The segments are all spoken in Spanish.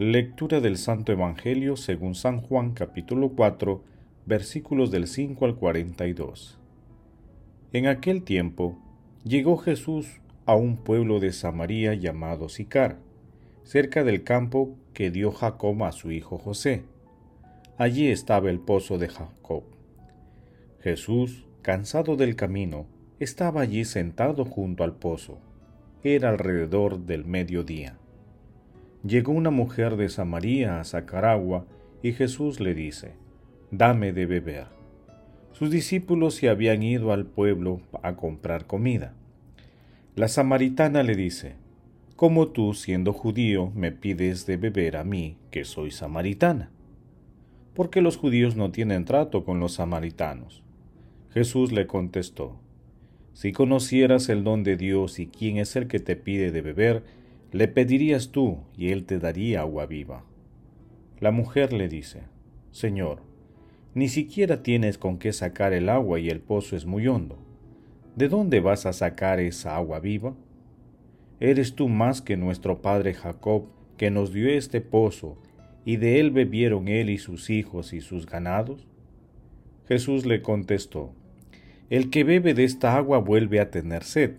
Lectura del Santo Evangelio según San Juan capítulo 4 versículos del 5 al 42. En aquel tiempo llegó Jesús a un pueblo de Samaria llamado Sicar, cerca del campo que dio Jacob a su hijo José. Allí estaba el pozo de Jacob. Jesús, cansado del camino, estaba allí sentado junto al pozo. Era alrededor del mediodía llegó una mujer de Samaria a sacar agua y Jesús le dice, Dame de beber. Sus discípulos se habían ido al pueblo a comprar comida. La samaritana le dice, ¿Cómo tú, siendo judío, me pides de beber a mí, que soy samaritana? Porque los judíos no tienen trato con los samaritanos. Jesús le contestó, Si conocieras el don de Dios y quién es el que te pide de beber, le pedirías tú y él te daría agua viva. La mujer le dice, Señor, ni siquiera tienes con qué sacar el agua y el pozo es muy hondo. ¿De dónde vas a sacar esa agua viva? ¿Eres tú más que nuestro padre Jacob, que nos dio este pozo, y de él bebieron él y sus hijos y sus ganados? Jesús le contestó, El que bebe de esta agua vuelve a tener sed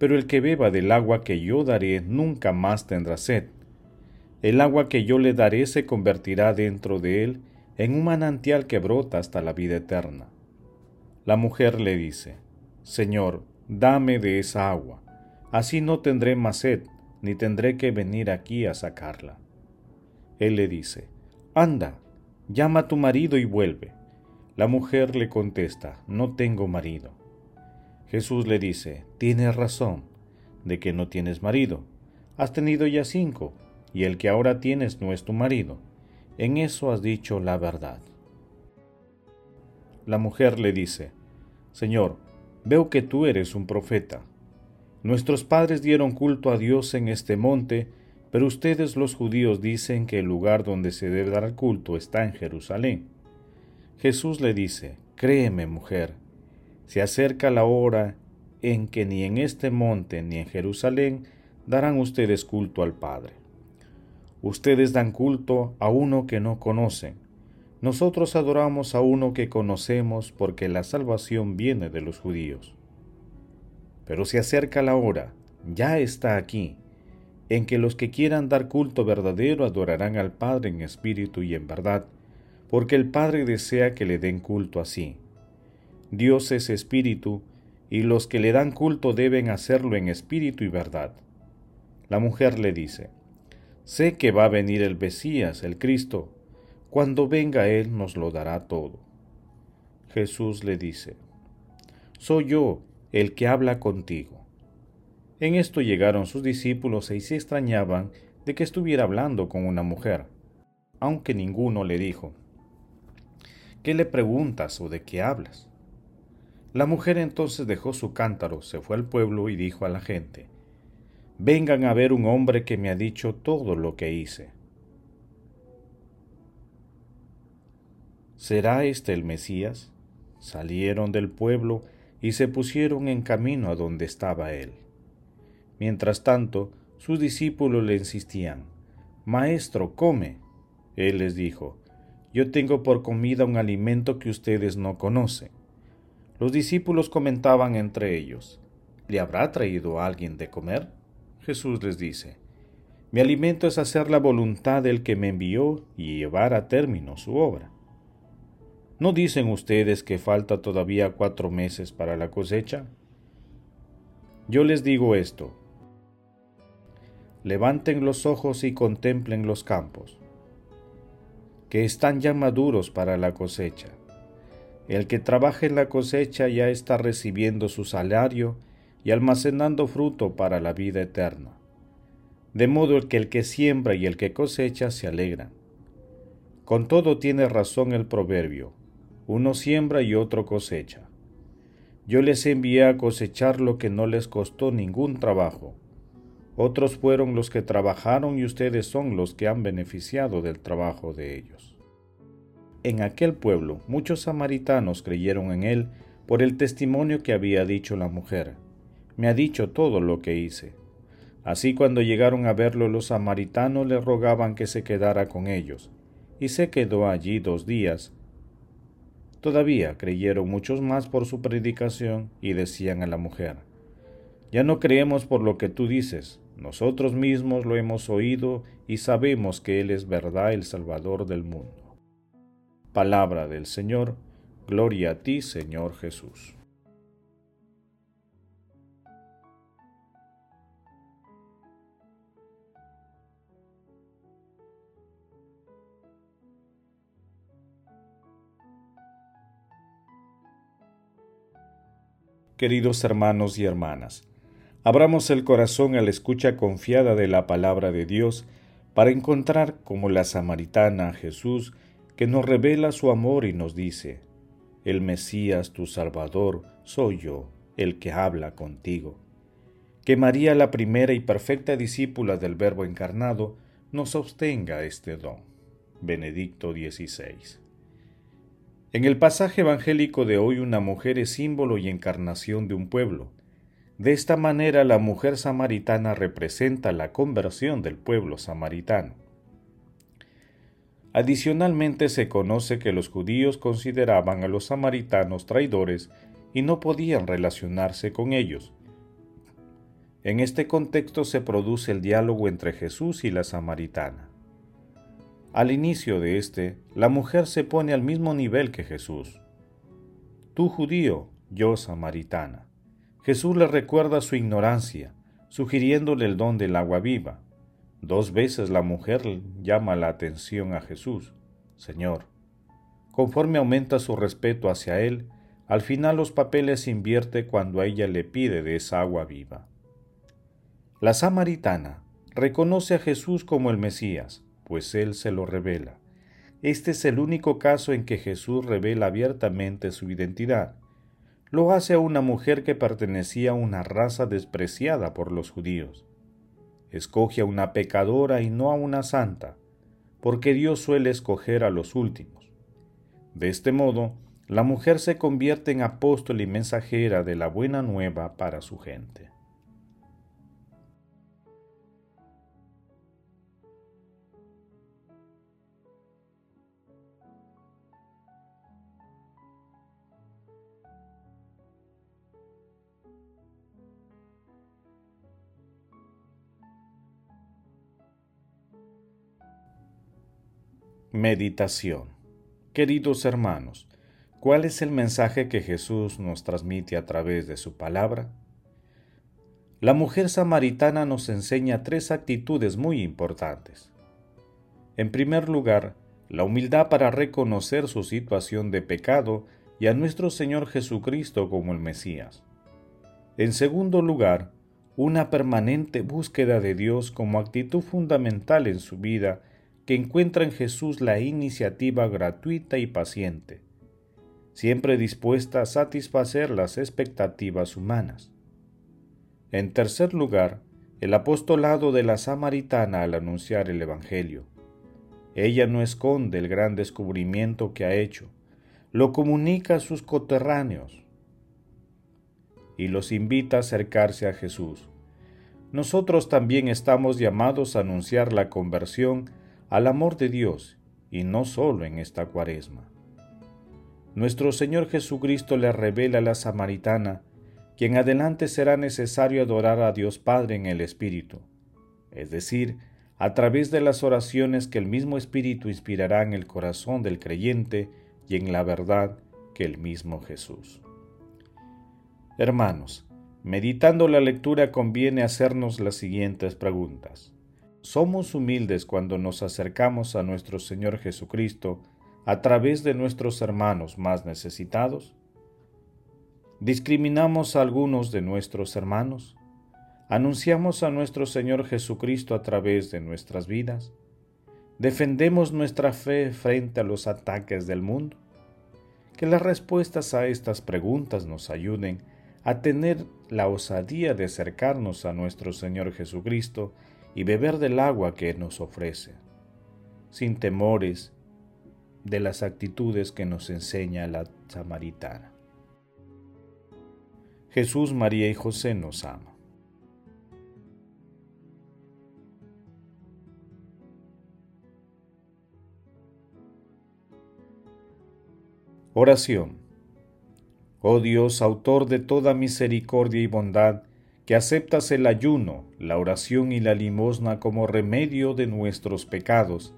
pero el que beba del agua que yo daré nunca más tendrá sed. El agua que yo le daré se convertirá dentro de él en un manantial que brota hasta la vida eterna. La mujer le dice, Señor, dame de esa agua, así no tendré más sed, ni tendré que venir aquí a sacarla. Él le dice, Anda, llama a tu marido y vuelve. La mujer le contesta, No tengo marido. Jesús le dice, tienes razón de que no tienes marido. Has tenido ya cinco, y el que ahora tienes no es tu marido. En eso has dicho la verdad. La mujer le dice, Señor, veo que tú eres un profeta. Nuestros padres dieron culto a Dios en este monte, pero ustedes los judíos dicen que el lugar donde se debe dar culto está en Jerusalén. Jesús le dice, Créeme, mujer, se acerca la hora en que ni en este monte ni en Jerusalén darán ustedes culto al Padre. Ustedes dan culto a uno que no conocen. Nosotros adoramos a uno que conocemos porque la salvación viene de los judíos. Pero se acerca la hora, ya está aquí, en que los que quieran dar culto verdadero adorarán al Padre en espíritu y en verdad, porque el Padre desea que le den culto así. Dios es espíritu, y los que le dan culto deben hacerlo en espíritu y verdad. La mujer le dice, Sé que va a venir el Mesías, el Cristo. Cuando venga Él nos lo dará todo. Jesús le dice, Soy yo el que habla contigo. En esto llegaron sus discípulos y se extrañaban de que estuviera hablando con una mujer, aunque ninguno le dijo, ¿qué le preguntas o de qué hablas? La mujer entonces dejó su cántaro, se fue al pueblo y dijo a la gente, Vengan a ver un hombre que me ha dicho todo lo que hice. ¿Será este el Mesías? Salieron del pueblo y se pusieron en camino a donde estaba él. Mientras tanto, sus discípulos le insistían, Maestro, come. Él les dijo, Yo tengo por comida un alimento que ustedes no conocen. Los discípulos comentaban entre ellos, ¿le habrá traído alguien de comer? Jesús les dice, mi alimento es hacer la voluntad del que me envió y llevar a término su obra. ¿No dicen ustedes que falta todavía cuatro meses para la cosecha? Yo les digo esto, levanten los ojos y contemplen los campos, que están ya maduros para la cosecha. El que trabaja en la cosecha ya está recibiendo su salario y almacenando fruto para la vida eterna. De modo que el que siembra y el que cosecha se alegran. Con todo tiene razón el proverbio, uno siembra y otro cosecha. Yo les envié a cosechar lo que no les costó ningún trabajo. Otros fueron los que trabajaron y ustedes son los que han beneficiado del trabajo de ellos. En aquel pueblo muchos samaritanos creyeron en él por el testimonio que había dicho la mujer. Me ha dicho todo lo que hice. Así cuando llegaron a verlo los samaritanos le rogaban que se quedara con ellos, y se quedó allí dos días. Todavía creyeron muchos más por su predicación y decían a la mujer, Ya no creemos por lo que tú dices, nosotros mismos lo hemos oído y sabemos que Él es verdad el Salvador del mundo. Palabra del Señor, gloria a ti Señor Jesús. Queridos hermanos y hermanas, abramos el corazón a la escucha confiada de la palabra de Dios para encontrar como la samaritana Jesús que nos revela su amor y nos dice, El Mesías tu Salvador soy yo, el que habla contigo. Que María, la primera y perfecta discípula del Verbo encarnado, nos obtenga este don. Benedicto XVI. En el pasaje evangélico de hoy una mujer es símbolo y encarnación de un pueblo. De esta manera la mujer samaritana representa la conversión del pueblo samaritano. Adicionalmente se conoce que los judíos consideraban a los samaritanos traidores y no podían relacionarse con ellos. En este contexto se produce el diálogo entre Jesús y la samaritana. Al inicio de este, la mujer se pone al mismo nivel que Jesús. Tú judío, yo samaritana. Jesús le recuerda su ignorancia, sugiriéndole el don del agua viva. Dos veces la mujer llama la atención a Jesús. Señor, conforme aumenta su respeto hacia él, al final los papeles invierte cuando a ella le pide de esa agua viva. La samaritana reconoce a Jesús como el Mesías, pues Él se lo revela. Este es el único caso en que Jesús revela abiertamente su identidad. Lo hace a una mujer que pertenecía a una raza despreciada por los judíos. Escoge a una pecadora y no a una santa, porque Dios suele escoger a los últimos. De este modo, la mujer se convierte en apóstol y mensajera de la buena nueva para su gente. Meditación Queridos hermanos, ¿cuál es el mensaje que Jesús nos transmite a través de su palabra? La mujer samaritana nos enseña tres actitudes muy importantes. En primer lugar, la humildad para reconocer su situación de pecado y a nuestro Señor Jesucristo como el Mesías. En segundo lugar, una permanente búsqueda de Dios como actitud fundamental en su vida que encuentra en Jesús la iniciativa gratuita y paciente, siempre dispuesta a satisfacer las expectativas humanas. En tercer lugar, el apostolado de la samaritana al anunciar el Evangelio. Ella no esconde el gran descubrimiento que ha hecho, lo comunica a sus coterráneos y los invita a acercarse a Jesús. Nosotros también estamos llamados a anunciar la conversión al amor de Dios y no solo en esta cuaresma. Nuestro Señor Jesucristo le revela a la samaritana que en adelante será necesario adorar a Dios Padre en el Espíritu, es decir, a través de las oraciones que el mismo Espíritu inspirará en el corazón del creyente y en la verdad que el mismo Jesús. Hermanos, meditando la lectura conviene hacernos las siguientes preguntas. Somos humildes cuando nos acercamos a nuestro Señor Jesucristo a través de nuestros hermanos más necesitados. ¿Discriminamos a algunos de nuestros hermanos? ¿Anunciamos a nuestro Señor Jesucristo a través de nuestras vidas? ¿Defendemos nuestra fe frente a los ataques del mundo? Que las respuestas a estas preguntas nos ayuden a tener la osadía de acercarnos a nuestro Señor Jesucristo y beber del agua que nos ofrece, sin temores de las actitudes que nos enseña la samaritana. Jesús, María y José nos ama. Oración. Oh Dios, autor de toda misericordia y bondad, que aceptas el ayuno, la oración y la limosna como remedio de nuestros pecados.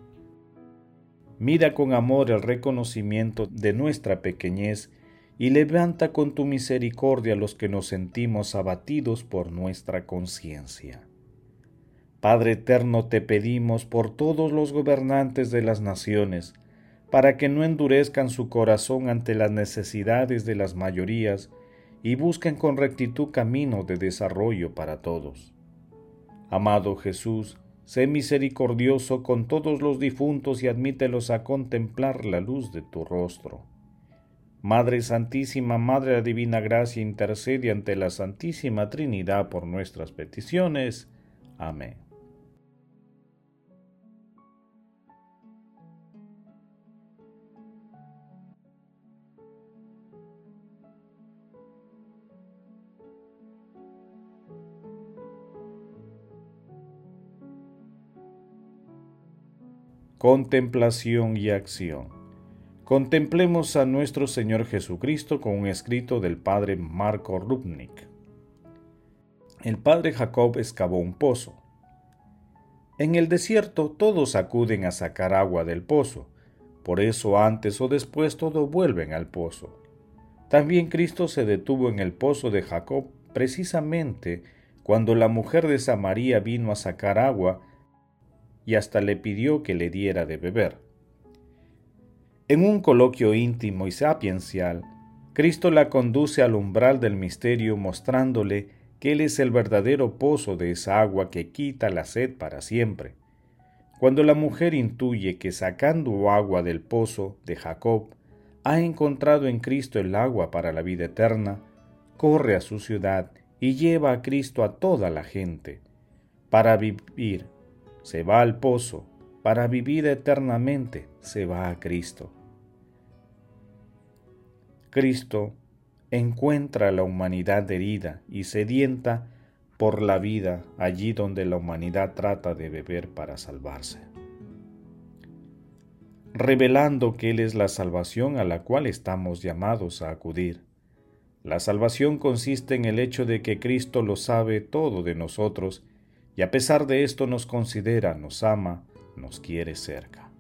Mira con amor el reconocimiento de nuestra pequeñez y levanta con tu misericordia los que nos sentimos abatidos por nuestra conciencia. Padre eterno, te pedimos por todos los gobernantes de las naciones, para que no endurezcan su corazón ante las necesidades de las mayorías, y busquen con rectitud camino de desarrollo para todos. Amado Jesús, sé misericordioso con todos los difuntos y admítelos a contemplar la luz de tu rostro. Madre Santísima, Madre de Divina Gracia, intercede ante la Santísima Trinidad por nuestras peticiones. Amén. Contemplación y acción. Contemplemos a nuestro Señor Jesucristo con un escrito del padre Marco Rubnik. El padre Jacob excavó un pozo. En el desierto todos acuden a sacar agua del pozo, por eso antes o después todos vuelven al pozo. También Cristo se detuvo en el pozo de Jacob precisamente cuando la mujer de Samaría vino a sacar agua y hasta le pidió que le diera de beber. En un coloquio íntimo y sapiencial, Cristo la conduce al umbral del misterio mostrándole que Él es el verdadero pozo de esa agua que quita la sed para siempre. Cuando la mujer intuye que sacando agua del pozo de Jacob, ha encontrado en Cristo el agua para la vida eterna, corre a su ciudad y lleva a Cristo a toda la gente, para vivir se va al pozo, para vivir eternamente se va a Cristo. Cristo encuentra a la humanidad herida y sedienta por la vida allí donde la humanidad trata de beber para salvarse, revelando que Él es la salvación a la cual estamos llamados a acudir. La salvación consiste en el hecho de que Cristo lo sabe todo de nosotros y a pesar de esto nos considera, nos ama, nos quiere cerca.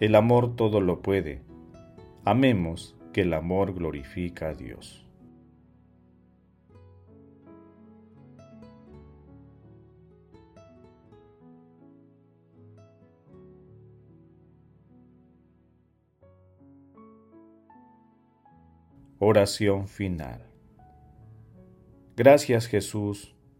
El amor todo lo puede. Amemos que el amor glorifica a Dios. Oración final. Gracias Jesús